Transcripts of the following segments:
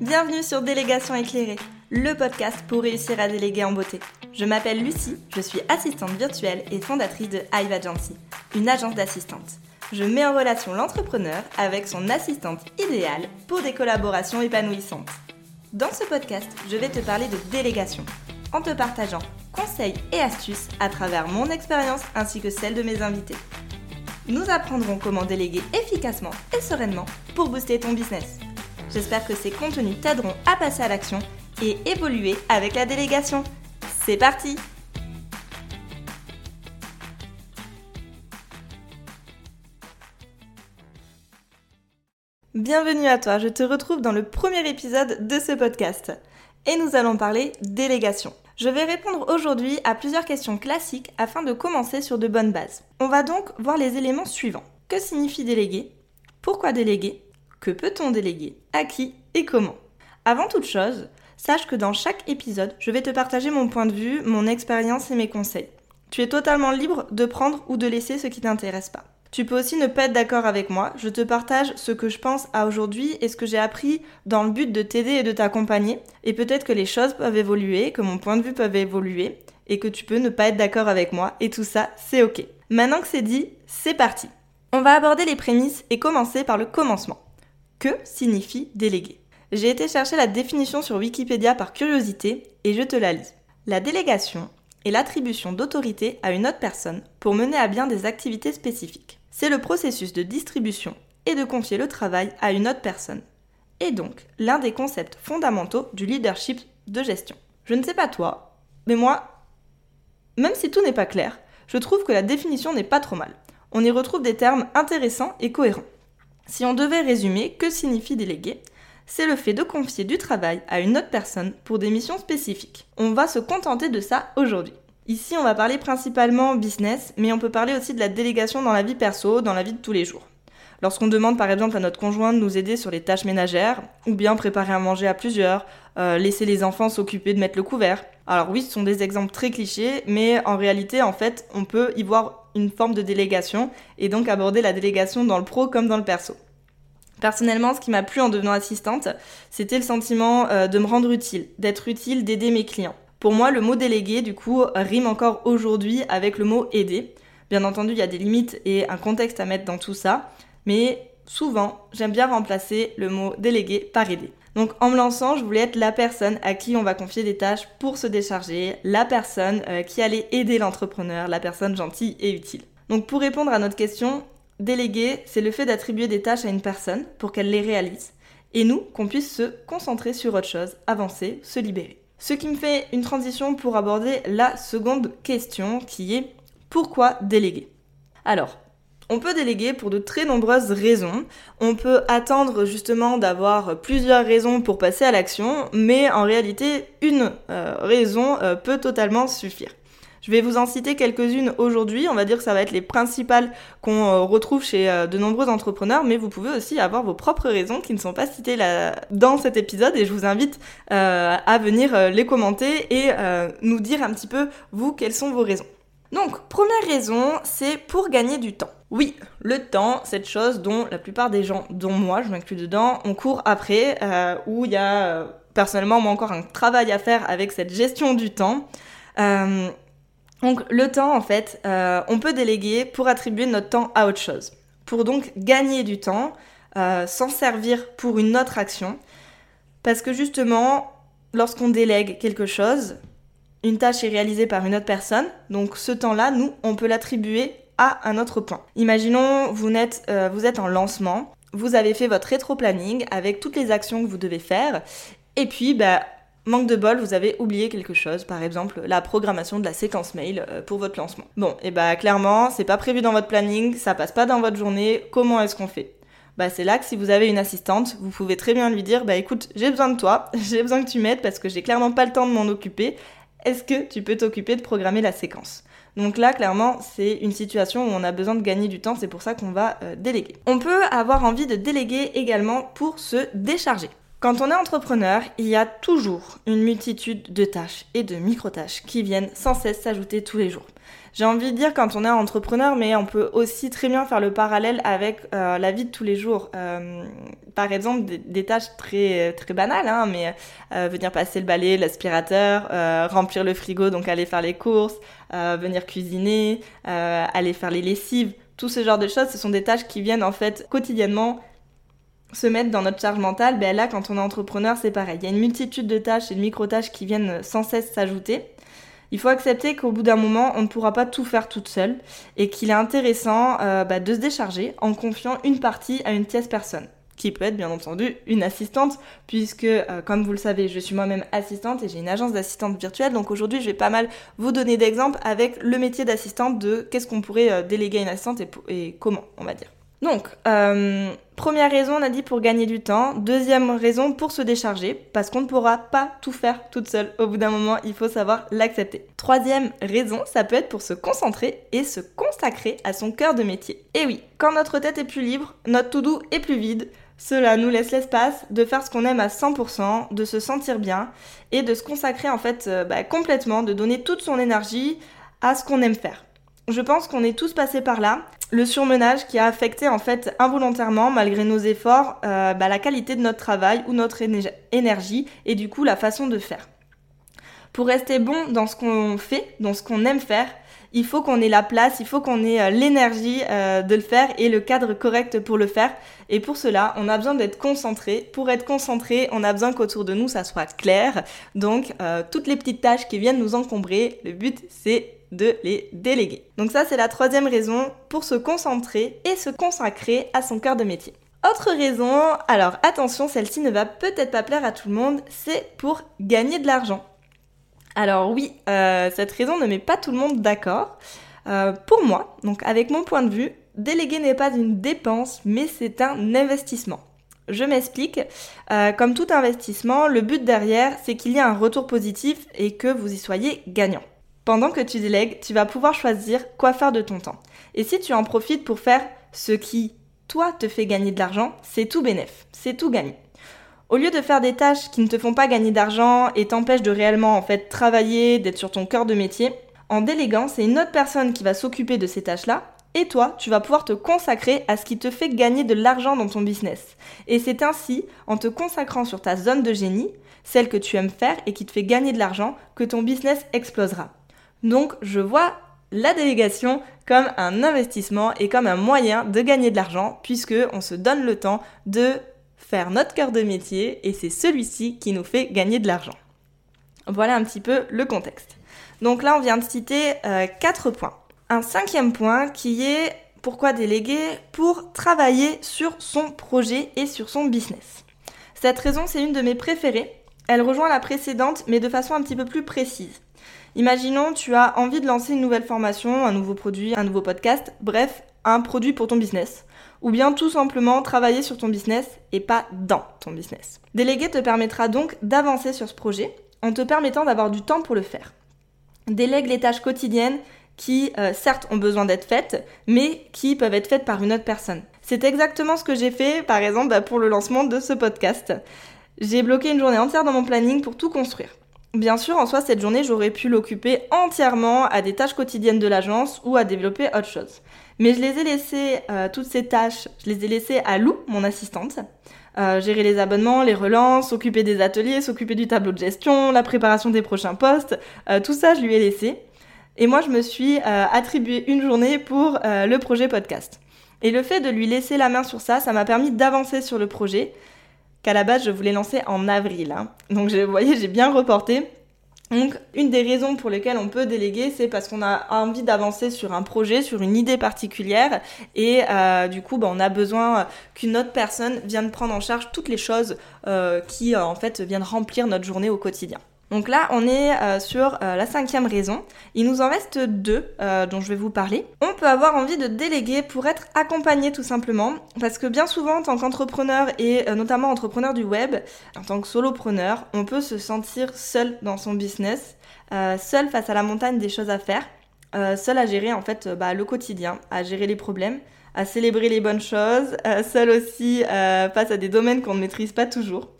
Bienvenue sur Délégation éclairée, le podcast pour réussir à déléguer en beauté. Je m'appelle Lucie, je suis assistante virtuelle et fondatrice de Hive Agency, une agence d'assistante. Je mets en relation l'entrepreneur avec son assistante idéale pour des collaborations épanouissantes. Dans ce podcast, je vais te parler de délégation, en te partageant conseils et astuces à travers mon expérience ainsi que celle de mes invités. Nous apprendrons comment déléguer efficacement et sereinement pour booster ton business. J'espère que ces contenus t'aideront à passer à l'action et évoluer avec la délégation. C'est parti Bienvenue à toi, je te retrouve dans le premier épisode de ce podcast. Et nous allons parler délégation. Je vais répondre aujourd'hui à plusieurs questions classiques afin de commencer sur de bonnes bases. On va donc voir les éléments suivants. Que signifie déléguer? Pourquoi déléguer? Que peut-on déléguer À qui et comment Avant toute chose, sache que dans chaque épisode, je vais te partager mon point de vue, mon expérience et mes conseils. Tu es totalement libre de prendre ou de laisser ce qui t'intéresse pas. Tu peux aussi ne pas être d'accord avec moi, je te partage ce que je pense à aujourd'hui et ce que j'ai appris dans le but de t'aider et de t'accompagner, et peut-être que les choses peuvent évoluer, que mon point de vue peut évoluer, et que tu peux ne pas être d'accord avec moi, et tout ça, c'est ok. Maintenant que c'est dit, c'est parti. On va aborder les prémices et commencer par le commencement. Que signifie déléguer J'ai été chercher la définition sur Wikipédia par curiosité et je te la lis. La délégation est l'attribution d'autorité à une autre personne pour mener à bien des activités spécifiques. C'est le processus de distribution et de confier le travail à une autre personne. Et donc l'un des concepts fondamentaux du leadership de gestion. Je ne sais pas toi, mais moi, même si tout n'est pas clair, je trouve que la définition n'est pas trop mal. On y retrouve des termes intéressants et cohérents. Si on devait résumer, que signifie déléguer? C'est le fait de confier du travail à une autre personne pour des missions spécifiques. On va se contenter de ça aujourd'hui. Ici, on va parler principalement business, mais on peut parler aussi de la délégation dans la vie perso, dans la vie de tous les jours. Lorsqu'on demande par exemple à notre conjoint de nous aider sur les tâches ménagères, ou bien préparer à manger à plusieurs, euh, laisser les enfants s'occuper de mettre le couvert. Alors oui, ce sont des exemples très clichés, mais en réalité, en fait, on peut y voir une forme de délégation et donc aborder la délégation dans le pro comme dans le perso. Personnellement, ce qui m'a plu en devenant assistante, c'était le sentiment euh, de me rendre utile, d'être utile, d'aider mes clients. Pour moi, le mot délégué, du coup, rime encore aujourd'hui avec le mot aider. Bien entendu, il y a des limites et un contexte à mettre dans tout ça, mais souvent, j'aime bien remplacer le mot délégué par aider. Donc en me lançant, je voulais être la personne à qui on va confier des tâches pour se décharger, la personne euh, qui allait aider l'entrepreneur, la personne gentille et utile. Donc pour répondre à notre question, déléguer, c'est le fait d'attribuer des tâches à une personne pour qu'elle les réalise, et nous, qu'on puisse se concentrer sur autre chose, avancer, se libérer. Ce qui me fait une transition pour aborder la seconde question qui est pourquoi déléguer? Alors, on peut déléguer pour de très nombreuses raisons. On peut attendre justement d'avoir plusieurs raisons pour passer à l'action, mais en réalité, une euh, raison euh, peut totalement suffire. Je vais vous en citer quelques-unes aujourd'hui. On va dire que ça va être les principales qu'on euh, retrouve chez de nombreux entrepreneurs, mais vous pouvez aussi avoir vos propres raisons qui ne sont pas citées là, dans cet épisode et je vous invite à venir les commenter et nous dire un petit peu, vous, quelles sont vos raisons. Donc, première raison, c'est pour gagner du temps. Oui, le temps, cette chose dont la plupart des gens, dont moi, je m'inclus dedans, on court après, euh, où il y a euh, personnellement moi encore un travail à faire avec cette gestion du temps. Euh, donc le temps, en fait, on peut déléguer pour attribuer notre temps à autre chose. Pour donc gagner du temps, s'en servir pour une autre action. Parce que justement, lorsqu'on délègue quelque chose, une tâche est réalisée par une autre personne, donc ce temps-là, nous, on peut l'attribuer à un autre point. Imaginons, vous êtes, euh, êtes en lancement, vous avez fait votre rétro-planning avec toutes les actions que vous devez faire, et puis, bah, manque de bol, vous avez oublié quelque chose, par exemple la programmation de la séquence mail euh, pour votre lancement. Bon, et bah clairement, c'est pas prévu dans votre planning, ça passe pas dans votre journée, comment est-ce qu'on fait? Bah c'est là que si vous avez une assistante, vous pouvez très bien lui dire bah écoute, j'ai besoin de toi, j'ai besoin que tu m'aides parce que j'ai clairement pas le temps de m'en occuper est-ce que tu peux t'occuper de programmer la séquence? Donc là, clairement, c'est une situation où on a besoin de gagner du temps, c'est pour ça qu'on va euh, déléguer. On peut avoir envie de déléguer également pour se décharger. Quand on est entrepreneur, il y a toujours une multitude de tâches et de micro-tâches qui viennent sans cesse s'ajouter tous les jours. J'ai envie de dire quand on est entrepreneur, mais on peut aussi très bien faire le parallèle avec euh, la vie de tous les jours. Euh, par exemple, des, tâches très, très banales, hein, mais euh, venir passer le balai, l'aspirateur, remplir le frigo, donc aller faire les courses, venir cuisiner, aller faire les lessives, tout ce genre de choses, ce sont des tâches qui viennent en fait quotidiennement se mettre dans notre charge mentale, ben là, quand on est entrepreneur, c'est pareil. Il y a une multitude de tâches et de micro-tâches qui viennent sans cesse s'ajouter. Il faut accepter qu'au bout d'un moment, on ne pourra pas tout faire toute seule et qu'il est intéressant euh, bah, de se décharger en confiant une partie à une tierce personne qui peut être bien entendu une assistante, puisque euh, comme vous le savez, je suis moi-même assistante et j'ai une agence d'assistante virtuelle. Donc aujourd'hui, je vais pas mal vous donner d'exemples avec le métier d'assistante de qu'est-ce qu'on pourrait euh, déléguer à une assistante et comment, on va dire. Donc, euh, première raison, on a dit pour gagner du temps. Deuxième raison, pour se décharger, parce qu'on ne pourra pas tout faire toute seule. Au bout d'un moment, il faut savoir l'accepter. Troisième raison, ça peut être pour se concentrer et se consacrer à son cœur de métier. Et oui, quand notre tête est plus libre, notre tout doux est plus vide. Cela nous laisse l'espace de faire ce qu'on aime à 100%, de se sentir bien et de se consacrer en fait euh, bah, complètement, de donner toute son énergie à ce qu'on aime faire. Je pense qu'on est tous passés par là le surmenage qui a affecté en fait involontairement, malgré nos efforts, euh, bah, la qualité de notre travail ou notre énergie et du coup la façon de faire. Pour rester bon dans ce qu'on fait, dans ce qu'on aime faire, il faut qu'on ait la place, il faut qu'on ait euh, l'énergie euh, de le faire et le cadre correct pour le faire. Et pour cela, on a besoin d'être concentré. Pour être concentré, on a besoin qu'autour de nous, ça soit clair. Donc, toutes les petites tâches qui viennent nous encombrer, le but, c'est de les déléguer. Donc ça, c'est la troisième raison pour se concentrer et se consacrer à son cœur de métier. Autre raison, alors attention, celle-ci ne va peut-être pas plaire à tout le monde, c'est pour gagner de l'argent. Alors oui, euh, cette raison ne met pas tout le monde d'accord. Euh, pour moi, donc avec mon point de vue, déléguer n'est pas une dépense, mais c'est un investissement. Je m'explique. Euh, comme tout investissement, le but derrière, c'est qu'il y ait un retour positif et que vous y soyez gagnant. Pendant que tu délègues, tu vas pouvoir choisir quoi faire de ton temps. Et si tu en profites pour faire ce qui, toi, te fait gagner de l'argent, c'est tout bénéf, c'est tout gagné. Au lieu de faire des tâches qui ne te font pas gagner d'argent et t'empêchent de réellement en fait travailler, d'être sur ton cœur de métier, en déléguant, c'est une autre personne qui va s'occuper de ces tâches-là et toi, tu vas pouvoir te consacrer à ce qui te fait gagner de l'argent dans ton business. Et c'est ainsi, en te consacrant sur ta zone de génie, celle que tu aimes faire et qui te fait gagner de l'argent, que ton business explosera. Donc je vois la délégation comme un investissement et comme un moyen de gagner de l'argent puisque on se donne le temps de faire notre cœur de métier et c'est celui-ci qui nous fait gagner de l'argent. Voilà un petit peu le contexte. Donc là, on vient de citer euh, quatre points. Un cinquième point qui est pourquoi déléguer? Pour travailler sur son projet et sur son business. Cette raison, c'est une de mes préférées. Elle rejoint la précédente, mais de façon un petit peu plus précise. Imaginons, tu as envie de lancer une nouvelle formation, un nouveau produit, un nouveau podcast, bref, un produit pour ton business. Ou bien tout simplement travailler sur ton business et pas dans ton business. Déléguer te permettra donc d'avancer sur ce projet en te permettant d'avoir du temps pour le faire. Délègue les tâches quotidiennes qui, euh, certes, ont besoin d'être faites, mais qui peuvent être faites par une autre personne. C'est exactement ce que j'ai fait, par exemple, bah, pour le lancement de ce podcast. J'ai bloqué une journée entière dans mon planning pour tout construire. Bien sûr, en soi, cette journée, j'aurais pu l'occuper entièrement à des tâches quotidiennes de l'agence ou à développer autre chose. Mais je les ai laissées, euh, toutes ces tâches, je les ai laissées à Lou, mon assistante. Euh, gérer les abonnements, les relances, s'occuper des ateliers, s'occuper du tableau de gestion, la préparation des prochains postes, euh, tout ça, je lui ai laissé. Et moi, je me suis attribué une journée pour le projet podcast. Et le fait de lui laisser la main sur ça, ça m'a permis d'avancer sur le projet, qu'à la base je voulais lancer en avril. Hein. Donc vous voyez, j'ai bien reporté. Donc une des raisons pour lesquelles on peut déléguer, c'est parce qu'on a envie d'avancer sur un projet, sur une idée particulière, et euh, du coup, bah, on a besoin qu'une autre personne vienne prendre en charge toutes les choses euh, qui euh, en fait viennent remplir notre journée au quotidien. Donc là, on est euh, sur euh, la cinquième raison. Il nous en reste deux euh, dont je vais vous parler. On peut avoir envie de déléguer pour être accompagné tout simplement, parce que bien souvent, en tant qu'entrepreneur et notamment entrepreneur du web, en tant que solopreneur, on peut se sentir seul dans son business, seul face à la montagne des choses à faire, seul à gérer en fait bah, le quotidien, à gérer les problèmes, à célébrer les bonnes choses, seul aussi face à des domaines qu'on ne maîtrise pas toujours.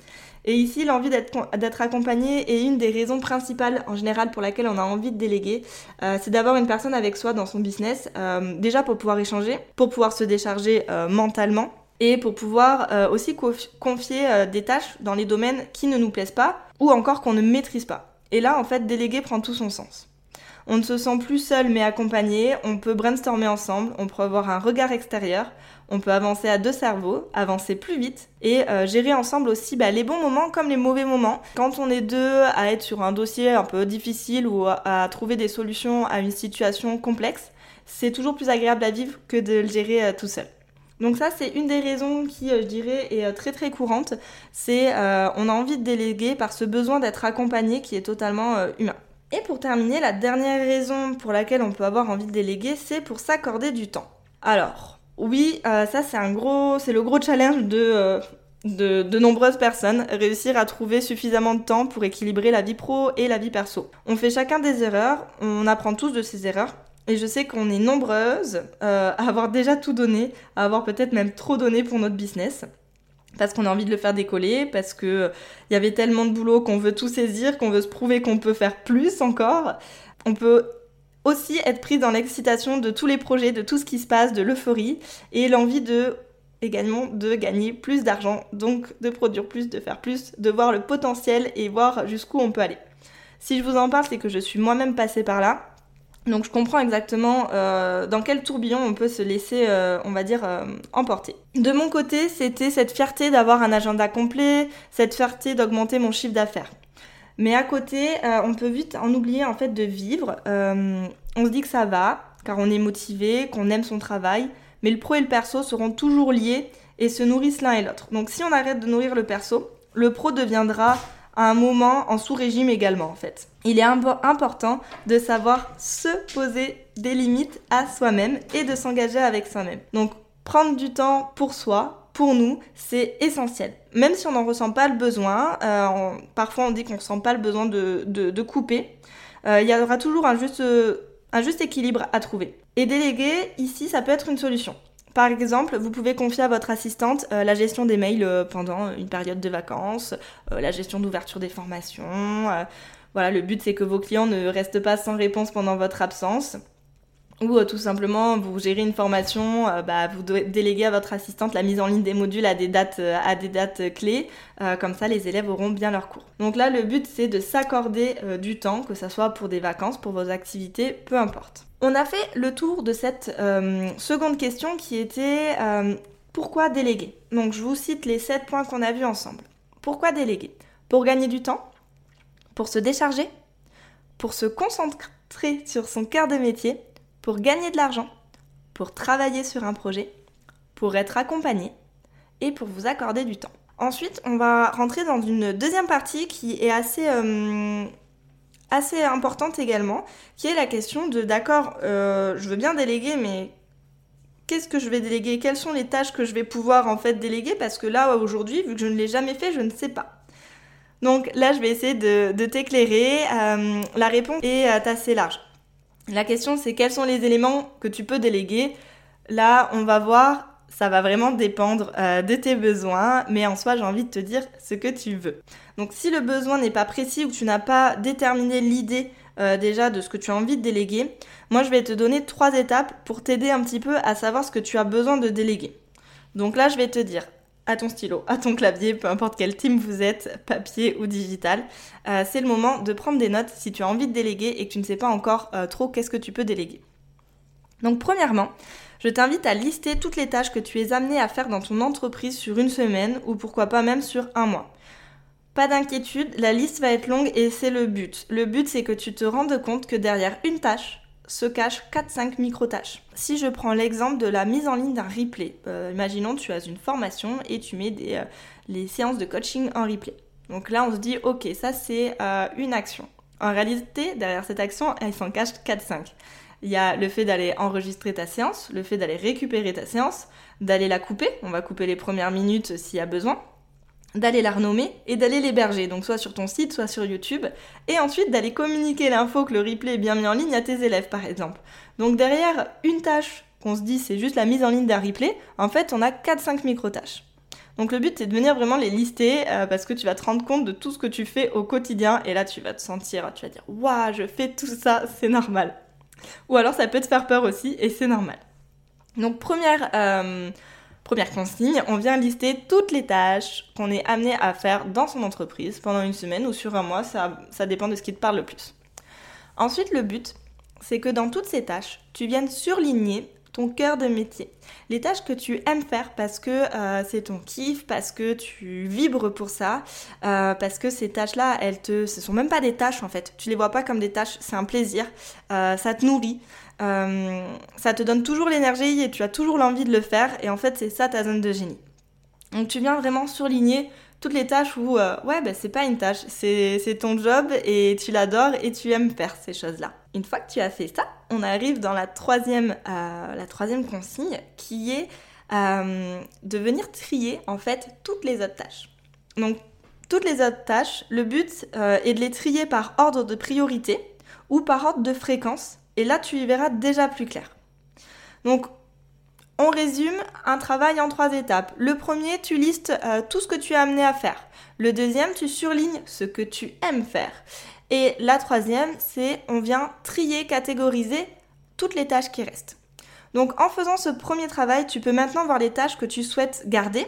Et ici, l'envie d'être accompagné est une des raisons principales en général pour laquelle on a envie de déléguer. Euh, c'est d'avoir une personne avec soi dans son business, euh, déjà pour pouvoir échanger, pour pouvoir se décharger euh, mentalement et pour pouvoir aussi confier des tâches dans les domaines qui ne nous plaisent pas ou encore qu'on ne maîtrise pas. Et là, en fait, déléguer prend tout son sens. On ne se sent plus seul mais accompagné, on peut brainstormer ensemble, on peut avoir un regard extérieur, on peut avancer à deux cerveaux, avancer plus vite et euh, gérer ensemble aussi bah, les bons moments comme les mauvais moments. Quand on est deux à être sur un dossier un peu difficile ou à, trouver des solutions à une situation complexe, c'est toujours plus agréable à vivre que de le gérer euh, tout seul. Donc ça, c'est une des raisons qui, euh, je dirais, est très très courante. C'est on a envie de déléguer par ce besoin d'être accompagné qui est totalement humain. Et pour terminer, la dernière raison pour laquelle on peut avoir envie de déléguer, c'est pour s'accorder du temps. Alors, oui, euh, ça c'est un gros, c'est le gros challenge euh, de, de, nombreuses personnes, réussir à trouver suffisamment de temps pour équilibrer la vie pro et la vie perso. On fait chacun des erreurs, on apprend tous de ces erreurs, et je sais qu'on est nombreuses euh, à avoir déjà tout donné, à avoir peut-être même trop donné pour notre business parce qu'on a envie de le faire décoller, parce que il y avait tellement de boulot qu'on veut tout saisir, qu'on veut se prouver qu'on peut faire plus encore. On peut aussi être pris dans l'excitation de tous les projets, de tout ce qui se passe, de l'euphorie et l'envie de également de gagner plus d'argent, donc de produire plus, de faire plus, de voir le potentiel et voir jusqu'où on peut aller. Si je vous en parle, c'est que je suis moi-même passée par là donc je comprends exactement euh, dans quel tourbillon on peut se laisser, euh, on va dire, euh, emporter. De mon côté, c'était cette fierté d'avoir un agenda complet, cette fierté d'augmenter mon chiffre d'affaires. Mais à côté, on peut vite en oublier en fait de vivre. on se dit que ça va, car on est motivé, qu'on aime son travail, mais le pro et le perso seront toujours liés et se nourrissent l'un et l'autre. Donc si on arrête de nourrir le perso, le pro deviendra à un moment en sous-régime également en fait. Il est important de savoir se poser des limites à soi-même et de s'engager avec soi-même. Donc prendre du temps pour soi, pour nous, c'est essentiel. Même si on n'en ressent pas le besoin, euh, parfois on dit qu'on ne ressent pas le besoin de, couper, euh, il y aura toujours un juste, un juste équilibre à trouver. Et déléguer, ici, ça peut être une solution. Par exemple, vous pouvez confier à votre assistante euh, la gestion des mails euh, pendant une période de vacances, euh, la gestion d'ouverture des formations. voilà, le but c'est que vos clients ne restent pas sans réponse pendant votre absence. Ou tout simplement, vous gérez une formation, bah, vous déléguez à votre assistante la mise en ligne des modules à des dates, à des dates clés. comme ça, les élèves auront bien leur cours. Donc là, le but, c'est de s'accorder du temps, que ce soit pour des vacances, pour vos activités, peu importe. On a fait le tour de cette euh, seconde question qui était euh, pourquoi déléguer? Donc je vous cite les 7 points qu'on a vus ensemble. Pourquoi déléguer? Pour gagner du temps Pour se décharger Pour se concentrer sur son cœur de métier Pour gagner de l'argent Pour travailler sur un projet Pour être accompagné Et pour vous accorder du temps. Ensuite, on va rentrer dans une deuxième partie qui est assez euh, importante également, qui est la question de d'accord, euh, je veux bien déléguer, mais qu'est-ce que je vais déléguer? Quelles sont les tâches que je vais pouvoir en fait déléguer? Parce que là, aujourd'hui, vu que je ne l'ai jamais fait, je ne sais pas. Donc là, je vais essayer de, t'éclairer. Euh, la réponse est assez large. La question, c'est quels sont les éléments que tu peux déléguer Là, on va voir ça va vraiment dépendre euh, de tes besoins, mais en soi, j'ai envie de te dire ce que tu veux. Donc si le besoin n'est pas précis ou tu n'as pas déterminé l'idée euh, déjà de ce que tu as envie de déléguer, moi je vais te donner trois étapes pour t'aider un petit peu à savoir ce que tu as besoin de déléguer. Donc là, je vais te dire à ton stylo, à ton clavier, peu importe quel team vous êtes, papier ou digital, euh, c'est le moment de prendre des notes si tu as envie de déléguer et que tu ne sais pas encore trop qu'est-ce que tu peux déléguer. Donc premièrement, je t'invite à lister toutes les tâches que tu es amené à faire dans ton entreprise sur une semaine ou pourquoi pas même sur un mois. Pas d'inquiétude, la liste va être longue et c'est le but. Le but c'est que tu te rendes compte que derrière une tâche se cachent 4-5 micro-tâches. Si je prends l'exemple de la mise en ligne d'un replay, euh, imaginons tu as une formation et tu mets des, euh, les séances de coaching en replay. Donc là on se dit ok ça c'est euh, une action. En réalité derrière cette action elle s'en cache 4-5. Il y a le fait d'aller enregistrer ta séance, le fait d'aller récupérer ta séance, d'aller la couper, on va couper les premières minutes s'il y a besoin, d'aller la renommer et d'aller l'héberger, donc soit sur ton site, soit sur YouTube, et ensuite d'aller communiquer l'info que le replay est bien mis en ligne à tes élèves par exemple. Donc derrière une tâche qu'on se dit c'est juste la mise en ligne d'un replay, en fait on a 4-5 micro-tâches. Donc le but c'est de venir vraiment les lister parce que tu vas te rendre compte de tout ce que tu fais au quotidien et là tu vas te sentir, tu vas dire waouh je fais tout ça, c'est normal. Ou alors ça peut te faire peur aussi et c'est normal. Donc première, euh, première consigne, on vient lister toutes les tâches qu'on est amené à faire dans son entreprise pendant une semaine ou sur un mois, ça, ça dépend de ce qui te parle le plus. Ensuite, le but, c'est que dans toutes ces tâches, tu viennes surligner ton cœur de métier. Les tâches que tu aimes faire parce que euh, c'est ton kiff, parce que tu vibres pour ça, euh, parce que ces tâches-là, elles te, ce sont même pas des tâches en fait. Tu les vois pas comme des tâches, c'est un plaisir. Euh, ça te nourrit, ça te donne toujours l'énergie et tu as toujours l'envie de le faire. Et en fait, c'est ça ta zone de génie. Donc tu viens vraiment surligner toutes les tâches où, euh, ouais, bah, c'est pas une tâche, c'est ton job et tu l'adores et tu aimes faire ces choses-là. Une fois que tu as fait ça, on arrive dans la troisième, euh, la troisième consigne qui est euh, de venir trier en fait toutes les autres tâches. Donc, toutes les autres tâches, le but est de les trier par ordre de priorité ou par ordre de fréquence et là tu y verras déjà plus clair. Donc, on résume un travail en trois étapes. Le premier, tu listes euh, tout ce que tu as amené à faire. Le deuxième, tu surlignes ce que tu aimes faire. Et la troisième, c'est on vient trier, catégoriser toutes les tâches qui restent. Donc en faisant ce premier travail, tu peux maintenant voir les tâches que tu souhaites garder.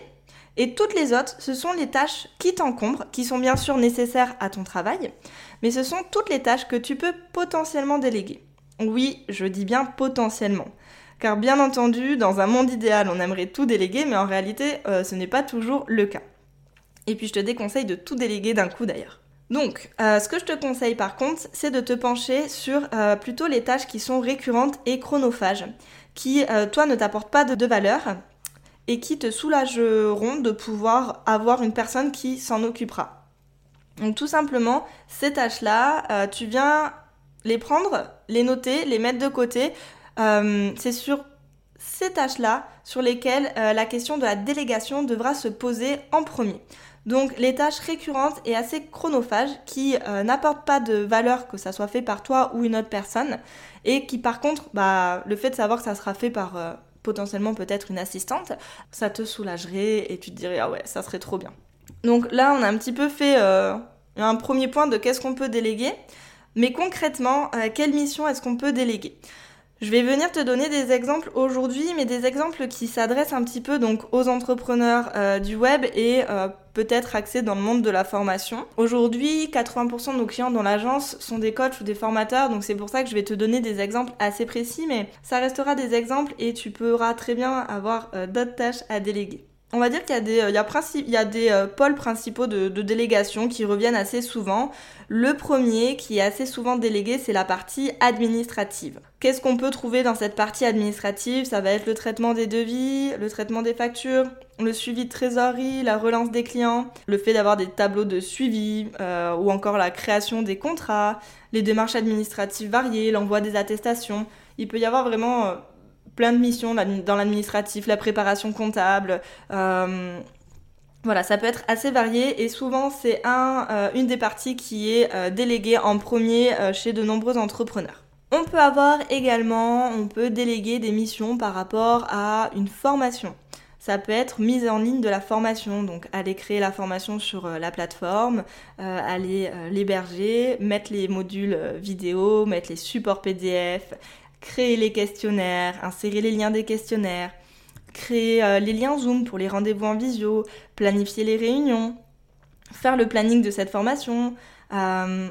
Et toutes les autres, ce sont les tâches qui t'encombrent, qui sont bien sûr nécessaires à ton travail, mais ce sont toutes les tâches que tu peux potentiellement déléguer. Oui, je dis bien potentiellement. Car bien entendu, dans un monde idéal, on aimerait tout déléguer, mais en réalité, euh, ce n'est pas toujours le cas. Et puis je te déconseille de tout déléguer d'un coup d'ailleurs. Donc, euh, ce que je te conseille par contre, c'est de te pencher sur euh, plutôt les tâches qui sont récurrentes et chronophages, qui, toi, ne t'apportent pas de, de, valeur et qui te soulageront de pouvoir avoir une personne qui s'en occupera. Donc, tout simplement, ces tâches-là, tu viens les prendre, les noter, les mettre de côté euh, c'est sur ces tâches-là sur lesquelles euh, la question de la délégation devra se poser en premier. Donc les tâches récurrentes et assez chronophages qui euh, n'apportent pas de valeur que ça soit fait par toi ou une autre personne et qui par contre, bah, le fait de savoir que ça sera fait par potentiellement peut-être une assistante, ça te soulagerait et tu te dirais ah ouais ça serait trop bien. Donc là on a un petit peu fait un premier point de qu'est-ce qu'on peut déléguer, mais concrètement quelle mission est-ce qu'on peut déléguer? Je vais venir te donner des exemples aujourd'hui, mais des exemples qui s'adressent un petit peu donc aux entrepreneurs euh, du web et euh, peut-être axés dans le monde de la formation. Aujourd'hui, 80% de nos clients dans l'agence sont des coachs ou des formateurs, donc c'est pour ça que je vais te donner des exemples assez précis, mais ça restera des exemples et tu pourras très bien avoir euh, d'autres tâches à déléguer. On va dire qu'il y a des, euh, il y a des euh, pôles principaux de, délégation qui reviennent assez souvent. Le premier qui est assez souvent délégué, c'est la partie administrative. Qu'est-ce qu'on peut trouver dans cette partie administrative? Ça va être le traitement des devis, le traitement des factures, le suivi de trésorerie, la relance des clients, le fait d'avoir des tableaux de suivi, euh, ou encore la création des contrats, les démarches administratives variées, l'envoi des attestations. Il peut y avoir vraiment plein de missions dans l'administratif, la préparation comptable. Euh, voilà, ça peut être assez varié et souvent c'est un, euh, une des parties qui est euh, déléguée en premier chez de nombreux entrepreneurs. On peut avoir également, on peut déléguer des missions par rapport à une formation. Ça peut être mise en ligne de la formation, donc aller créer la formation sur la plateforme, aller l'héberger, mettre les modules vidéo, mettre les supports PDF, créer les questionnaires, insérer les liens des questionnaires, créer euh, les liens Zoom pour les rendez-vous en visio, planifier les réunions, faire le planning de cette formation, euh,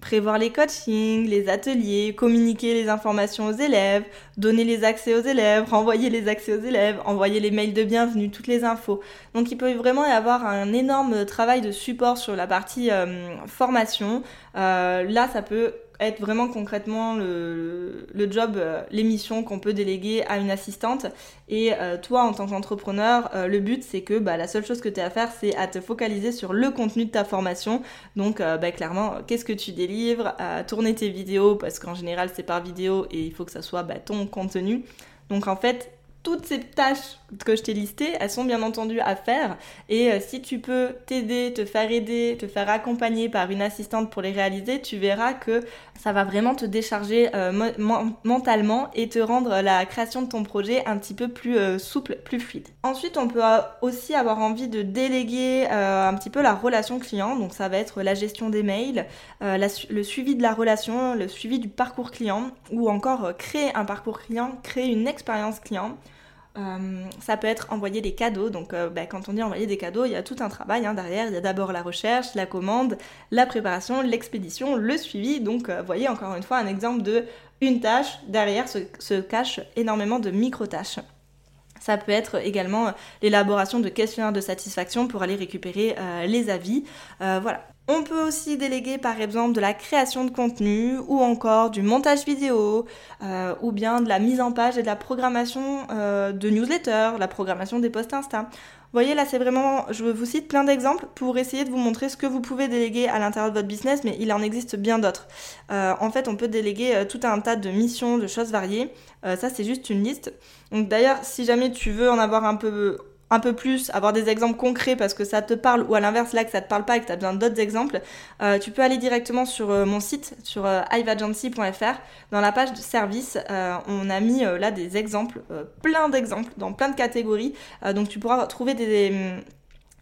prévoir les coachings, les ateliers, communiquer les informations aux élèves, donner les accès aux élèves, renvoyer les accès aux élèves, envoyer les mails de bienvenue, toutes les infos. Donc il peut vraiment y avoir un énorme travail de support sur la partie euh, formation. là, ça peut être vraiment concrètement le, job, euh, l'émission qu'on peut déléguer à une assistante. Et euh, toi, en tant qu'entrepreneur, euh, le but, c'est que bah, la seule chose que tu as à faire, c'est à te focaliser sur le contenu de ta formation. Donc, bah, clairement, qu'est-ce que tu délivres, tourner tes vidéos, parce qu'en général, c'est par vidéo et il faut que ça soit bah, ton contenu. Donc, en fait, toutes ces tâches que je t'ai listées, elles sont bien entendu à faire. Et euh, si tu peux t'aider, te faire aider, te faire accompagner par une assistante pour les réaliser, tu verras que ça va vraiment te décharger euh, mentalement et te rendre la création de ton projet un petit peu plus euh, souple, plus fluide. Ensuite, on peut aussi avoir envie de déléguer un petit peu la relation client. Donc ça va être la gestion des mails, le suivi de la relation, le suivi du parcours client ou encore créer un parcours client, créer une expérience client. Euh, ça peut être envoyer des cadeaux. Donc, euh, bah, quand on dit envoyer des cadeaux, il y a tout un travail hein, derrière. Il y a d'abord la recherche, la commande, la préparation, l'expédition, le suivi. Donc, euh, voyez encore une fois un exemple de une tâche. Derrière se, se cache énormément de micro-tâches. Ça peut être également l'élaboration de questionnaires de satisfaction pour aller récupérer les avis. voilà. On peut aussi déléguer par exemple de la création de contenu ou encore du montage vidéo euh, ou bien de la mise en page et de la programmation euh, de newsletters, la programmation des posts Insta. Vous voyez là c'est vraiment, je vous cite plein d'exemples pour essayer de vous montrer ce que vous pouvez déléguer à l'intérieur de votre business mais il en existe bien d'autres. Euh, en fait on peut déléguer tout un tas de missions, de choses variées. ça c'est juste une liste. Donc d'ailleurs si jamais tu veux en avoir un peu un peu plus, avoir des exemples concrets parce que ça te parle, ou à l'inverse là que ça te parle pas et que tu as besoin d'autres exemples, euh, tu peux aller directement sur euh, mon site, sur euh. Dans la page de service, on a mis là des exemples, plein d'exemples, dans plein de catégories. donc tu pourras trouver des,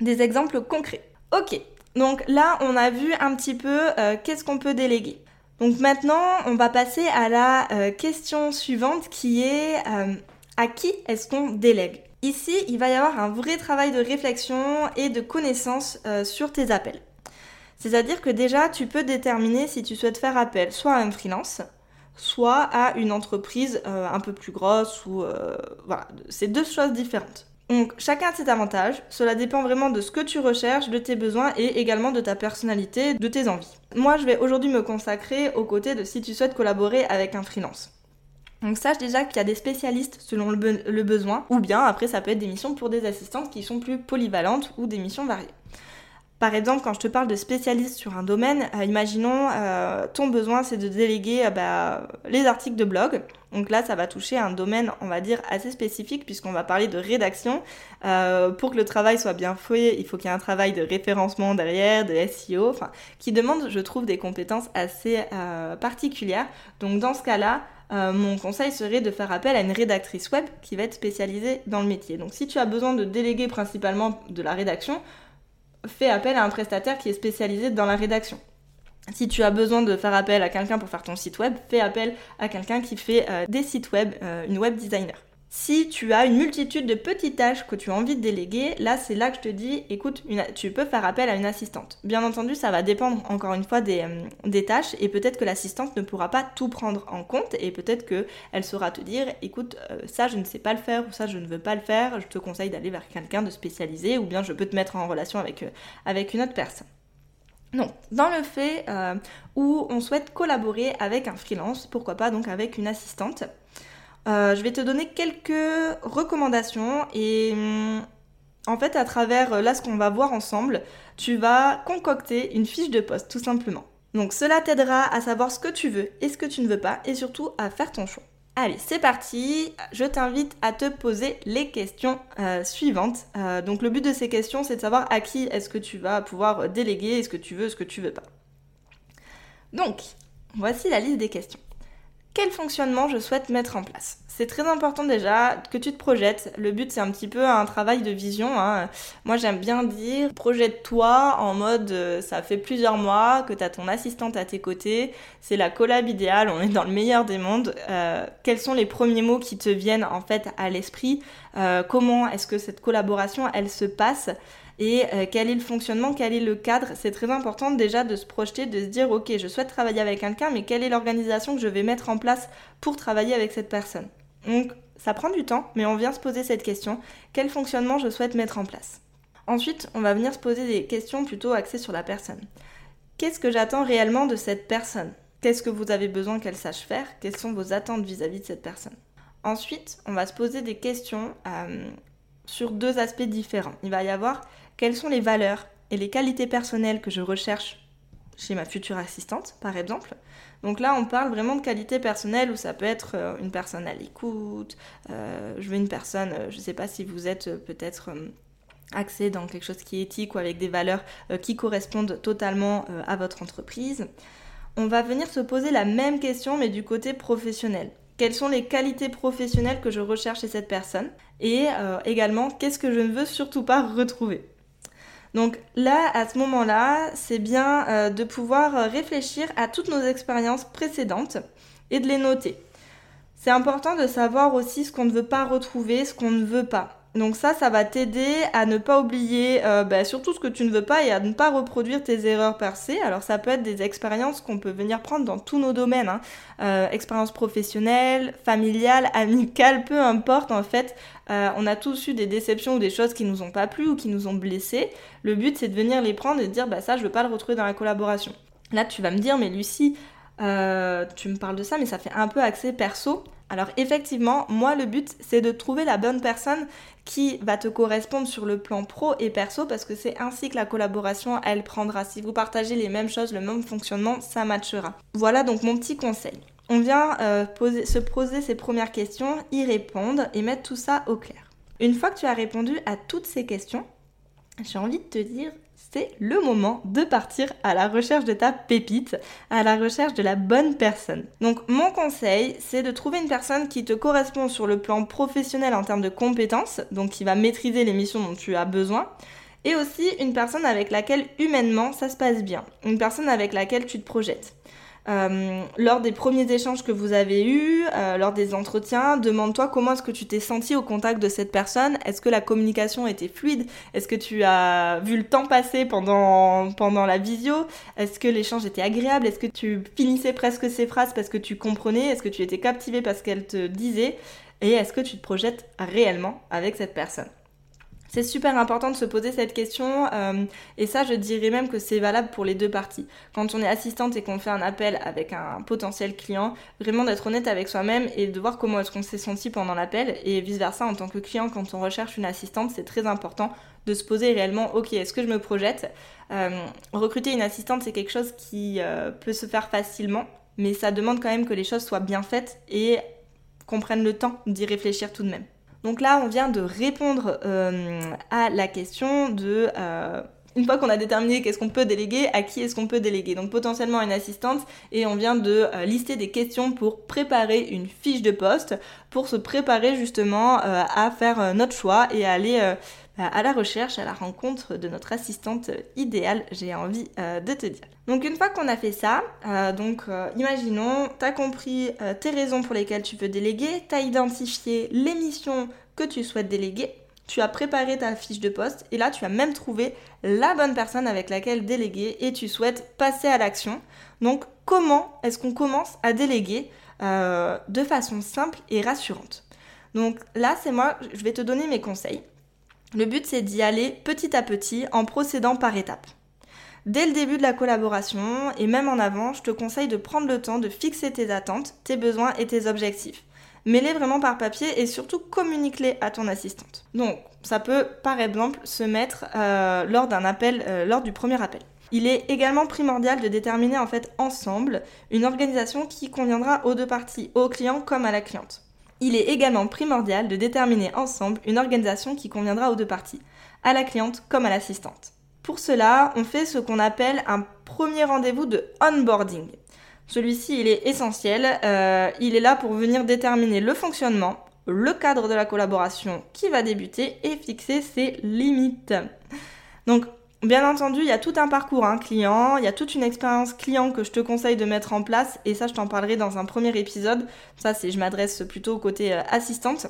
des, exemples concrets. Ok, donc là on a vu un petit peu qu'est-ce qu'on peut déléguer. Donc maintenant on va passer à la question suivante qui est à qui est-ce qu'on délègue? Ici, il va y avoir un vrai travail de réflexion et de connaissance euh, sur tes appels. C'est-à-dire que déjà, tu peux déterminer si tu souhaites faire appel soit à un freelance, soit à une entreprise euh, un peu plus grosse ou euh, voilà, c'est deux choses différentes. Donc chacun a ses avantages, cela dépend vraiment de ce que tu recherches, de tes besoins et également de ta personnalité, de tes envies. Moi je vais aujourd'hui me consacrer aux côtés de si tu souhaites collaborer avec un freelance. Donc sache déjà qu'il y a des spécialistes selon le, besoin, ou bien après ça peut être des missions pour des assistantes qui sont plus polyvalentes ou des missions variées. Par exemple, quand je te parle de spécialistes sur un domaine, euh, imaginons euh, ton besoin c'est de déléguer euh, bah, les articles de blog. Donc là, ça va toucher un domaine, on va dire, assez spécifique puisqu'on va parler de rédaction. pour que le travail soit bien fait, il faut qu'il y ait un travail de référencement derrière, de SEO, enfin, qui demande, je trouve, des compétences assez particulières. Donc dans ce cas-là, euh, mon conseil serait de faire appel à une rédactrice web qui va être spécialisée dans le métier. Donc si tu as besoin de déléguer principalement de la rédaction, fais appel à un prestataire qui est spécialisé dans la rédaction. Si tu as besoin de faire appel à quelqu'un pour faire ton site web, fais appel à quelqu'un qui fait euh, des sites web, euh, une web designer. Si tu as une multitude de petites tâches que tu as envie de déléguer, là c'est là que je te dis, écoute, tu peux faire appel à une assistante. Bien entendu, ça va dépendre encore une fois des, euh, tâches et peut-être que l'assistante ne pourra pas tout prendre en compte et peut-être qu'elle saura te dire, écoute, euh, ça je ne sais pas le faire ou ça je ne veux pas le faire, je te conseille d'aller vers quelqu'un de spécialisé ou bien je peux te mettre en relation avec, euh, avec une autre personne. Donc, dans le fait où on souhaite collaborer avec un freelance, pourquoi pas donc avec une assistante, je vais te donner quelques recommandations et hum, en fait à travers euh, là ce qu'on va voir ensemble, tu vas concocter une fiche de poste tout simplement. Donc cela t'aidera à savoir ce que tu veux et ce que tu ne veux pas et surtout à faire ton choix. Allez, c'est parti. Je t'invite à te poser les questions euh, suivantes. donc le but de ces questions, c'est de savoir à qui est-ce que tu vas pouvoir déléguer, ce que tu veux, ce que tu veux pas. Donc, voici la liste des questions quel fonctionnement je souhaite mettre en place. C'est très important déjà que tu te projettes. Le but c'est un petit peu un travail de vision. Hein. Moi j'aime bien dire projette-toi en mode euh, ça fait plusieurs mois que tu as ton assistante à tes côtés, c'est la collab idéale, on est dans le meilleur des mondes. Euh, quels sont les premiers mots qui te viennent en fait à l'esprit? Euh, Comment est-ce que cette collaboration elle se passe? Et euh, quel est le fonctionnement, quel est le cadre? C'est très important déjà de se projeter, de se dire ok, je souhaite travailler avec quelqu'un, mais quelle est l'organisation que je vais mettre en place pour travailler avec cette personne? Donc ça prend du temps, mais on vient se poser cette question quel fonctionnement je souhaite mettre en place? Ensuite, on va venir se poser des questions plutôt axées sur la personne. Qu'est-ce que j'attends réellement de cette personne? Qu'est-ce que vous avez besoin qu'elle sache faire? Quelles sont vos attentes vis-à-vis de cette personne? Ensuite, on va se poser des questions euh, sur deux aspects différents. Il va y avoir quelles sont les valeurs et les qualités personnelles que je recherche chez ma future assistante, par exemple? Donc là, on parle vraiment de qualité personnelle où ça peut être euh, une personne à l'écoute, euh, je veux une personne, euh, je ne sais pas si vous êtes peut-être axé dans quelque chose qui est éthique ou avec des valeurs qui correspondent totalement à votre entreprise. On va venir se poser la même question mais du côté professionnel. Quelles sont les qualités professionnelles que je recherche chez cette personne? Et également, qu'est-ce que je ne veux surtout pas retrouver? Donc là, à ce moment-là, c'est bien euh, de pouvoir euh, réfléchir à toutes nos expériences précédentes et de les noter. C'est important de savoir aussi ce qu'on ne veut pas retrouver, ce qu'on ne veut pas. Donc ça, ça va t'aider à ne pas oublier euh, bah, surtout ce que tu ne veux pas et à ne pas reproduire tes erreurs passées. Alors ça peut être des expériences qu'on peut venir prendre dans tous nos domaines, hein. euh, expérience professionnelle, familiale, amicale, peu importe en fait. Euh, on a tous eu des déceptions ou des choses qui nous ont pas plu ou qui nous ont blessés. Le but c'est de venir les prendre et de dire bah ça je veux pas le retrouver dans la collaboration. Là tu vas me dire mais Lucie, tu me parles de ça mais ça fait un peu accès perso. Alors effectivement, moi le but c'est de trouver la bonne personne qui va te correspondre sur le plan pro et perso parce que c'est ainsi que la collaboration elle prendra. Si vous partagez les mêmes choses, le même fonctionnement, ça matchera. Voilà donc mon petit conseil. On vient euh, se poser ces premières questions, y répondre et mettre tout ça au clair. Une fois que tu as répondu à toutes ces questions, j'ai envie de te dire c'est le moment de partir à la recherche de ta pépite, à la recherche de la bonne personne. Donc mon conseil, c'est de trouver une personne qui te correspond sur le plan professionnel en termes de compétences, donc qui va maîtriser les missions dont tu as besoin, et aussi une personne avec laquelle humainement ça se passe bien, une personne avec laquelle tu te projettes. Euh, lors des premiers échanges que vous avez eus, euh, lors des entretiens, demande-toi comment est-ce que tu t'es senti au contact de cette personne. Est-ce que la communication était fluide? Est-ce que tu as vu le temps passer pendant, pendant la visio? Est-ce que l'échange était agréable? Est-ce que tu finissais presque ses phrases parce que tu comprenais? Est-ce que tu étais captivé parce qu'elle te disait Et est-ce que tu te projettes réellement avec cette personne? C'est super important de se poser cette question euh, et ça je dirais même que c'est valable pour les deux parties. Quand on est assistante et qu'on fait un appel avec un potentiel client, vraiment d'être honnête avec soi-même et de voir comment est-ce qu'on s'est senti pendant l'appel et vice versa en tant que client quand on recherche une assistante, c'est très important de se poser réellement ok est-ce que je me projette? Euh, Recruter une assistante c'est quelque chose qui euh, peut se faire facilement mais ça demande quand même que les choses soient bien faites et qu'on prenne le temps d'y réfléchir tout de même. Donc là, on vient de répondre euh, à la question de... Euh, une fois qu'on a déterminé qu'est-ce qu'on peut déléguer, à qui est-ce qu'on peut déléguer. Donc potentiellement une assistante et on vient de euh, lister des questions pour préparer une fiche de poste, pour se préparer justement à faire notre choix et à aller à la recherche, à la rencontre de notre assistante idéale, j'ai envie de te dire. Donc une fois qu'on a fait ça, donc imaginons, tu as compris tes raisons pour lesquelles tu peux déléguer, tu as identifié les missions que tu souhaites déléguer, tu as préparé ta fiche de poste et là tu as même trouvé la bonne personne avec laquelle déléguer et tu souhaites passer à l'action. Donc comment est-ce qu'on commence à déléguer euh, de façon simple et rassurante? Donc là c'est moi, je vais te donner mes conseils. Le but c'est d'y aller petit à petit en procédant par étapes. Dès le début de la collaboration et même en avant, je te conseille de prendre le temps de fixer tes attentes, tes besoins et tes objectifs mets-les vraiment par papier et surtout communique-les à ton assistante. Donc, ça peut par exemple se mettre euh, lors d'un appel, euh, lors du premier appel. Il est également primordial de déterminer en fait ensemble une organisation qui conviendra aux deux parties, au client comme à la cliente. Il est également primordial de déterminer ensemble une organisation qui conviendra aux deux parties, à la cliente comme à l'assistante. Pour cela, on fait ce qu'on appelle un premier rendez-vous de onboarding. Celui-ci, il est essentiel. Euh, il est là pour venir déterminer le fonctionnement, le cadre de la collaboration qui va débuter et fixer ses limites. Donc, bien entendu, il y a tout un parcours hein, client, il y a toute une expérience client que je te conseille de mettre en place et ça, je t'en parlerai dans un premier épisode. Ça, c'est, je m'adresse plutôt au côté euh, assistante.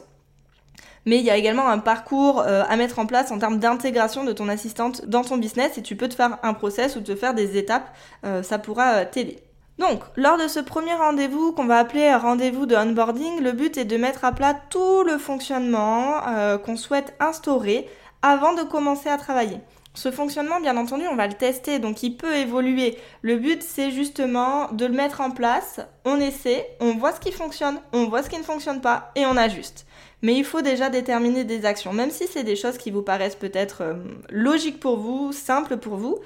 Mais il y a également un parcours euh, à mettre en place en termes d'intégration de ton assistante dans ton business et tu peux te faire un process ou te faire des étapes. ça pourra t'aider. Donc, lors de ce premier rendez-vous qu'on va appeler rendez-vous de onboarding, le but est de mettre à plat tout le fonctionnement euh, qu'on souhaite instaurer avant de commencer à travailler. Ce fonctionnement, bien entendu, on va le tester, donc il peut évoluer. Le but, c'est justement de le mettre en place, on essaie, on voit ce qui fonctionne, on voit ce qui ne fonctionne pas, et on ajuste. Mais il faut déjà déterminer des actions, même si c'est des choses qui vous paraissent peut-être euh, logiques pour vous, simples pour vous.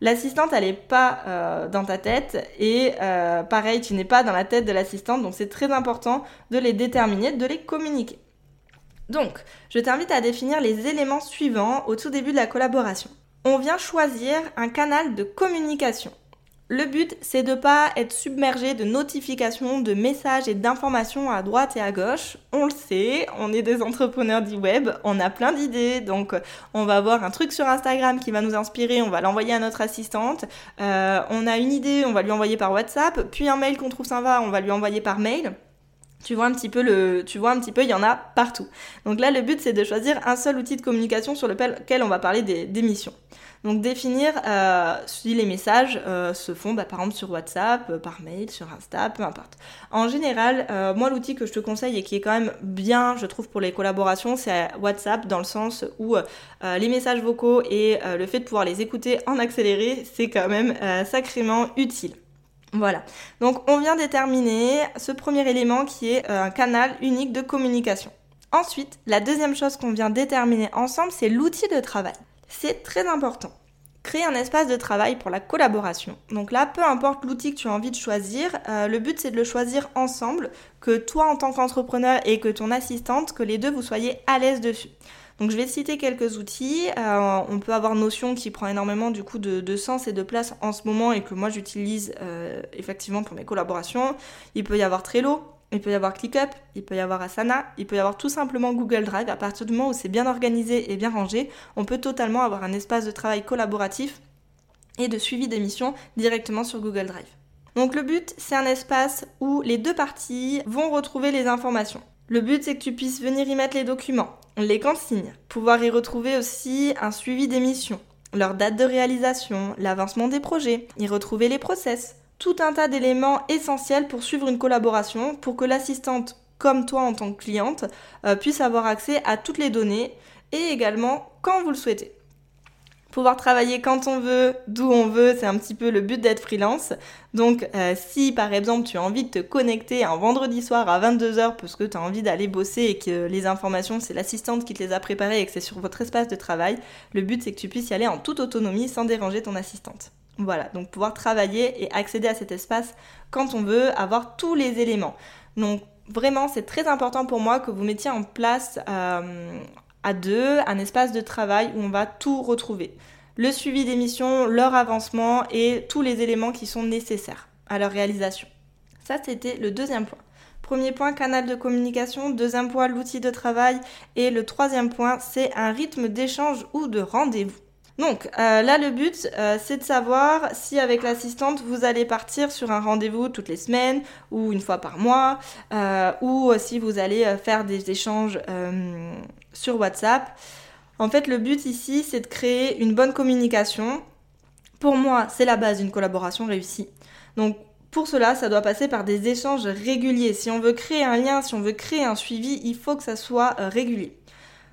L'assistante, elle n'est pas euh, dans ta tête et euh, pareil, tu n'es pas dans la tête de l'assistante, donc c'est très important de les déterminer, de les communiquer. Donc, je t'invite à définir les éléments suivants au tout début de la collaboration. On vient choisir un canal de communication. Le but, c'est de ne pas être submergé de notifications, de messages et d'informations à droite et à gauche. On le sait, on est des entrepreneurs du web, on a plein d'idées, donc on va avoir un truc sur Instagram qui va nous inspirer, on va l'envoyer à notre assistante. Euh, on a une idée, on va lui envoyer par WhatsApp, puis un mail qu'on trouve sympa, on va lui envoyer par mail. Tu vois un petit peu le, tu vois un petit peu, il y en a partout. Donc là, le but, c'est de choisir un seul outil de communication sur lequel on va parler des missions. Donc définir euh, si les messages euh, se font bah, par exemple sur WhatsApp, euh, par mail, sur Insta, peu importe. En général, moi l'outil que je te conseille et qui est quand même bien, je trouve, pour les collaborations, c'est WhatsApp dans le sens où les messages vocaux et le fait de pouvoir les écouter en accéléré, c'est quand même sacrément utile. Voilà, donc on vient déterminer ce premier élément qui est un canal unique de communication. Ensuite, la deuxième chose qu'on vient déterminer ensemble, c'est l'outil de travail. C'est très important. Créer un espace de travail pour la collaboration. Donc là, peu importe l'outil que tu as envie de choisir, euh, le but c'est de le choisir ensemble, que toi en tant qu'entrepreneur et que ton assistante, que les deux vous soyez à l'aise dessus. Donc je vais citer quelques outils. Euh, on peut avoir Notion qui prend énormément du coup de, sens et de place en ce moment et que moi j'utilise euh, effectivement pour mes collaborations. Il peut y avoir Trello, il peut y avoir ClickUp, il peut y avoir Asana, il peut y avoir tout simplement Google Drive. À partir du moment où c'est bien organisé et bien rangé, on peut totalement avoir un espace de travail collaboratif et de suivi des missions directement sur Google Drive. Donc le but, c'est un espace où les deux parties vont retrouver les informations. Le but, c'est que tu puisses venir y mettre les documents, les consignes, pouvoir y retrouver aussi un suivi des missions, leur date de réalisation, l'avancement des projets, y retrouver les process, tout un tas d'éléments essentiels pour suivre une collaboration, pour que l'assistante, comme toi en tant que cliente, euh, puisse avoir accès à toutes les données et également quand vous le souhaitez. Pouvoir travailler quand on veut, d'où on veut, c'est un petit peu le but d'être freelance. Donc euh, si par exemple tu as envie de te connecter un vendredi soir à 22h parce que tu as envie d'aller bosser et que les informations c'est l'assistante qui te les a préparées et que c'est sur votre espace de travail, le but c'est que tu puisses y aller en toute autonomie sans déranger ton assistante. Voilà, donc pouvoir travailler et accéder à cet espace quand on veut, avoir tous les éléments. Donc vraiment, c'est très important pour moi que vous mettiez en place euh, à deux un espace de travail où on va tout retrouver. Le suivi des missions, leur avancement et tous les éléments qui sont nécessaires à leur réalisation. Ça, c'était le deuxième point. Premier point, canal de communication. Deuxième point, l'outil de travail. Et le troisième point, c'est un rythme d'échange ou de rendez-vous. Donc euh, là, le but, euh, c'est de savoir si avec l'assistante, vous allez partir sur un rendez-vous toutes les semaines ou une fois par mois, euh, ou si vous allez faire des échanges sur WhatsApp. En fait, le but ici, c'est de créer une bonne communication. Pour moi, c'est la base d'une collaboration réussie. Donc pour cela, ça doit passer par des échanges réguliers. Si on veut créer un lien, si on veut créer un suivi, il faut que ça soit régulier.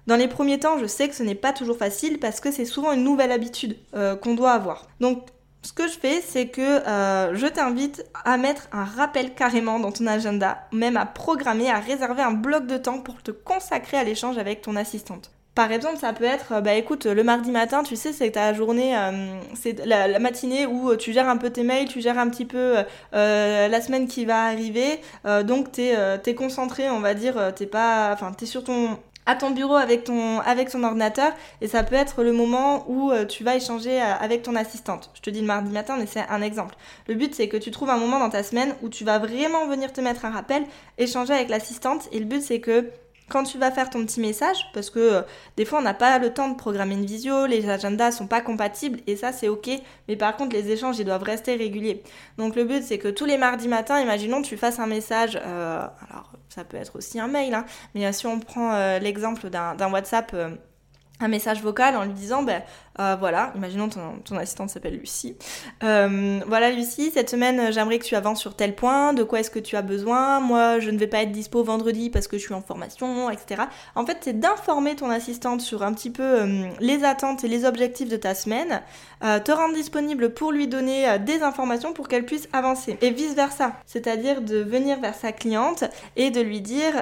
Dans les premiers temps, je sais que ce n'est pas toujours facile parce que c'est souvent une nouvelle habitude euh, qu'on doit avoir. Donc, ce que je fais, c'est que euh, je t'invite à mettre un rappel carrément dans ton agenda, même à programmer, à réserver un bloc de temps pour te consacrer à l'échange avec ton assistante. Par exemple, ça peut être, bah écoute, le mardi matin, tu sais, c'est ta journée, euh, c'est la, matinée où tu gères un peu tes mails, tu gères un petit peu la semaine qui va arriver, donc t'es es concentré, on va dire, t'es pas, enfin, t'es sur ton à ton bureau avec ton, avec ton ordinateur et ça peut être le moment où euh, tu vas échanger euh, avec ton assistante. Je te dis le mardi matin, mais c'est un exemple. Le but, c'est que tu trouves un moment dans ta semaine où tu vas vraiment venir te mettre un rappel, échanger avec l'assistante et le but, c'est que quand tu vas faire ton petit message, parce que euh, des fois on n'a pas le temps de programmer une visio, les agendas sont pas compatibles et ça c'est ok, mais par contre les échanges ils doivent rester réguliers. Donc le but c'est que tous les mardis matins, imaginons tu fasses un message, alors ça peut être aussi un mail, hein. mais euh, si on prend euh, l'exemple d'un WhatsApp, euh, un message vocal en lui disant, ben, euh, voilà, imaginons ton, assistante s'appelle Lucie. Euh, voilà Lucie, cette semaine euh, j'aimerais que tu avances sur tel point, de quoi est-ce que tu as besoin? Moi je ne vais pas être dispo vendredi parce que je suis en formation, etc. En fait c'est d'informer ton assistante sur un petit peu les attentes et les objectifs de ta semaine, te rendre disponible pour lui donner des informations pour qu'elle puisse avancer. Et vice versa, c'est-à-dire de venir vers sa cliente et de lui dire,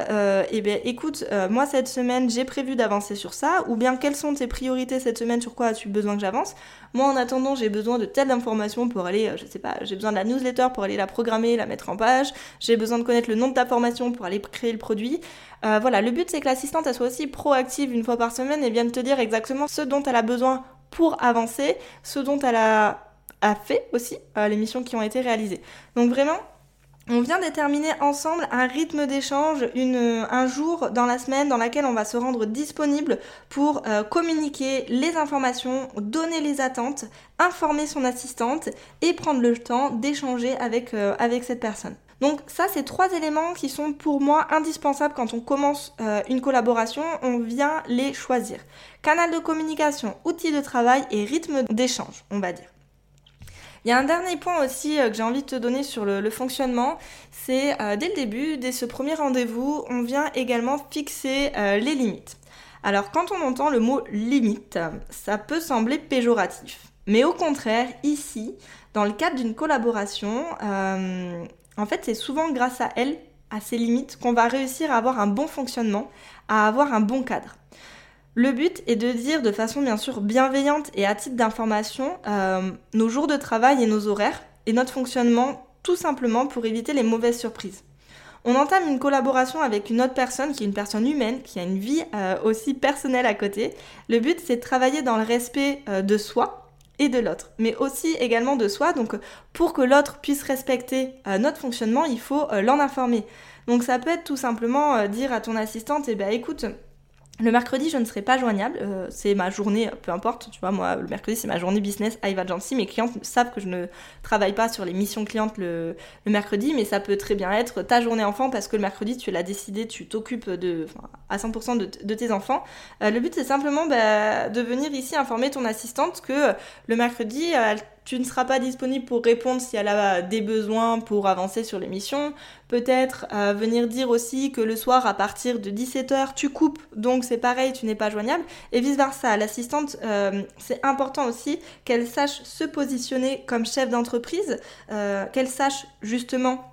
eh bien écoute, moi cette semaine j'ai prévu d'avancer sur ça, ou bien quelles sont tes priorités cette semaine, sur quoi as-tu as-tu besoin que j'avance Moi, en attendant, j'ai besoin de telle information pour aller, euh, je sais pas, j'ai besoin de la newsletter pour aller la programmer, la mettre en page. J'ai besoin de connaître le nom de ta formation pour aller créer le produit. Euh, voilà, le but c'est que l'assistante elle soit aussi proactive une fois par semaine et vienne te dire exactement ce dont elle a besoin pour avancer, ce dont elle a, a fait aussi, les missions qui ont été réalisées. Donc vraiment, on vient déterminer ensemble un rythme d'échange, un jour dans la semaine dans laquelle on va se rendre disponible pour euh, communiquer les informations, donner les attentes, informer son assistante et prendre le temps d'échanger avec, euh, avec cette personne. Donc ça, c'est trois éléments qui sont pour moi indispensables quand on commence euh, une collaboration, on vient les choisir. Canal de communication, outils de travail et rythme d'échange, on va dire. Il y a un dernier point aussi euh, que j'ai envie de te donner sur le, fonctionnement, c'est euh, dès le début, dès ce premier rendez-vous, on vient également fixer euh, les limites. Alors quand on entend le mot limite, ça peut sembler péjoratif. Mais au contraire, ici, dans le cadre d'une collaboration, en fait c'est souvent grâce à elle, à ces limites, qu'on va réussir à avoir un bon fonctionnement, à avoir un bon cadre. Le but est de dire de façon bien sûr bienveillante et à titre d'information euh, nos jours de travail et nos horaires et notre fonctionnement tout simplement pour éviter les mauvaises surprises. On entame une collaboration avec une autre personne qui est une personne humaine, qui a une vie euh, aussi personnelle à côté. Le but c'est de travailler dans le respect euh, de soi et de l'autre, mais aussi également de soi. Donc pour que l'autre puisse respecter notre fonctionnement, il faut l'en informer. Donc ça peut être tout simplement dire à ton assistante, eh ben écoute, le mercredi, je ne serai pas joignable. Euh, c'est ma journée, peu importe. Tu vois, moi, le mercredi, c'est ma journée business Hive Agency. Mes clientes savent que je ne travaille pas sur les missions clientes le, mercredi, mais ça peut très bien être ta journée enfant parce que le mercredi, tu l'as décidé, tu t'occupes de, à 100% de, tes enfants. Euh, le but, c'est simplement bah, de venir ici informer ton assistante que le mercredi, elle tu ne seras pas disponible pour répondre si elle a des besoins pour avancer sur l'émission. Peut-être euh, venir dire aussi que le soir à partir de 17h tu coupes, donc c'est pareil, tu n'es pas joignable. Et vice-versa, l'assistante, euh, c'est important aussi qu'elle sache se positionner comme chef d'entreprise, euh, qu'elle sache justement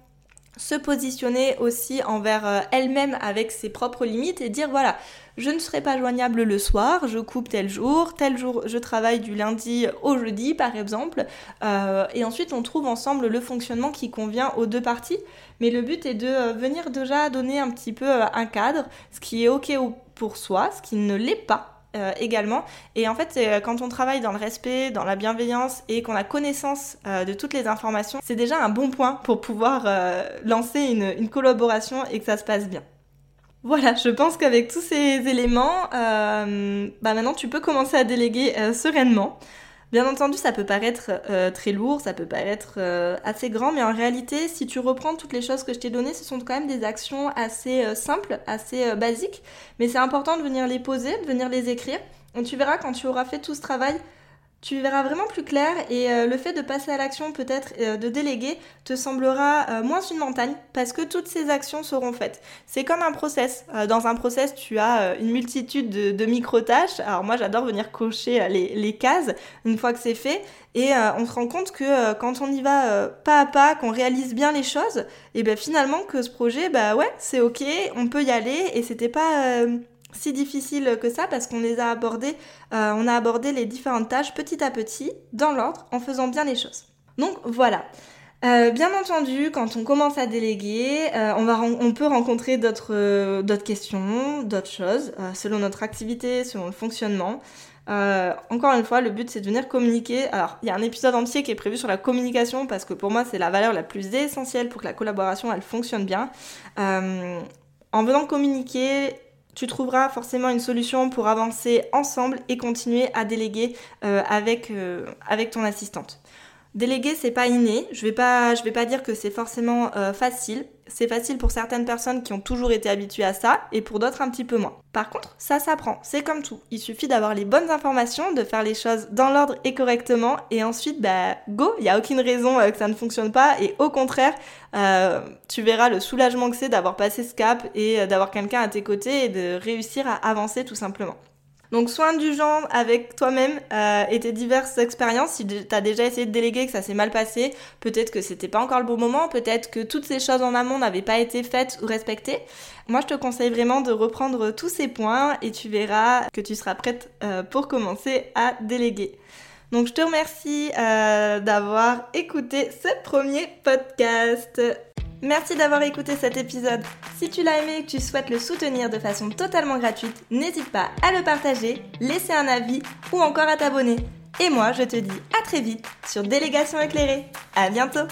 se positionner aussi envers elle-même avec ses propres limites et dire voilà, je ne serai pas joignable le soir, je coupe tel jour, tel jour je travaille du lundi au jeudi par exemple, euh, et ensuite on trouve ensemble le fonctionnement qui convient aux deux parties. Mais le but est de euh, venir déjà donner un petit peu euh, un cadre, ce qui est ok pour soi, ce qui ne l'est pas également. Et en fait, quand on travaille dans le respect, dans la bienveillance et qu'on a connaissance de toutes les informations, c'est déjà un bon point pour pouvoir lancer une, collaboration et que ça se passe bien. Voilà, je pense qu'avec tous ces éléments, euh, bah maintenant tu peux commencer à déléguer euh, sereinement. Bien entendu, ça peut paraître euh, très lourd, ça peut paraître assez grand, mais en réalité, si tu reprends toutes les choses que je t'ai données, ce sont quand même des actions assez simples, assez basiques, mais c'est important de venir les poser, de venir les écrire. Et tu verras quand tu auras fait tout ce travail, tu verras vraiment plus clair et euh, le fait de passer à l'action, peut-être euh, de déléguer, te semblera euh, moins une montagne parce que toutes ces actions seront faites. C'est comme un process. dans un process, tu as une multitude de, micro-tâches. Alors moi, j'adore venir cocher les, cases une fois que c'est fait et on se rend compte que quand on y va pas à pas, qu'on réalise bien les choses, et ben finalement que ce projet, bah ouais, c'est ok, on peut y aller et c'était pas si difficile que ça parce qu'on les a abordés, euh, on a abordé les différentes tâches petit à petit, dans l'ordre, en faisant bien les choses. Donc voilà. Euh, bien entendu, quand on commence à déléguer, euh, on, va on peut rencontrer d'autres questions, d'autres choses, selon notre activité, selon le fonctionnement. encore une fois, le but c'est de venir communiquer. Alors, il y a un épisode entier qui est prévu sur la communication parce que pour moi c'est la valeur la plus essentielle pour que la collaboration elle fonctionne bien. en venant communiquer, tu trouveras forcément une solution pour avancer ensemble et continuer à déléguer euh, euh, avec ton assistante. Déléguer, c'est pas inné. Je vais pas, je vais pas dire que c'est forcément euh, facile. C'est facile pour certaines personnes qui ont toujours été habituées à ça et pour d'autres un petit peu moins. Par contre, ça s'apprend. C'est comme tout. Il suffit d'avoir les bonnes informations, de faire les choses dans l'ordre et correctement et ensuite, bah, go. Il n'y a aucune raison euh, que ça ne fonctionne pas et au contraire, euh, tu verras le soulagement que c'est d'avoir passé ce cap et d'avoir quelqu'un à tes côtés et de réussir à avancer tout simplement. Donc soin du genre avec toi-même euh, et tes diverses expériences. Si tu as déjà essayé de déléguer, que ça s'est mal passé, peut-être que c'était pas encore le bon moment, peut-être que toutes ces choses en amont n'avaient pas été faites ou respectées. Moi, je te conseille vraiment de reprendre tous ces points et tu verras que tu seras prête euh, pour commencer à déléguer. Donc je te remercie euh, d'avoir écouté ce premier podcast. Merci d'avoir écouté cet épisode. Si tu l'as aimé et que tu souhaites le soutenir de façon totalement gratuite, n'hésite pas à le partager, laisser un avis ou encore à t'abonner. Et moi, je te dis à très vite sur Délégation éclairée. À bientôt!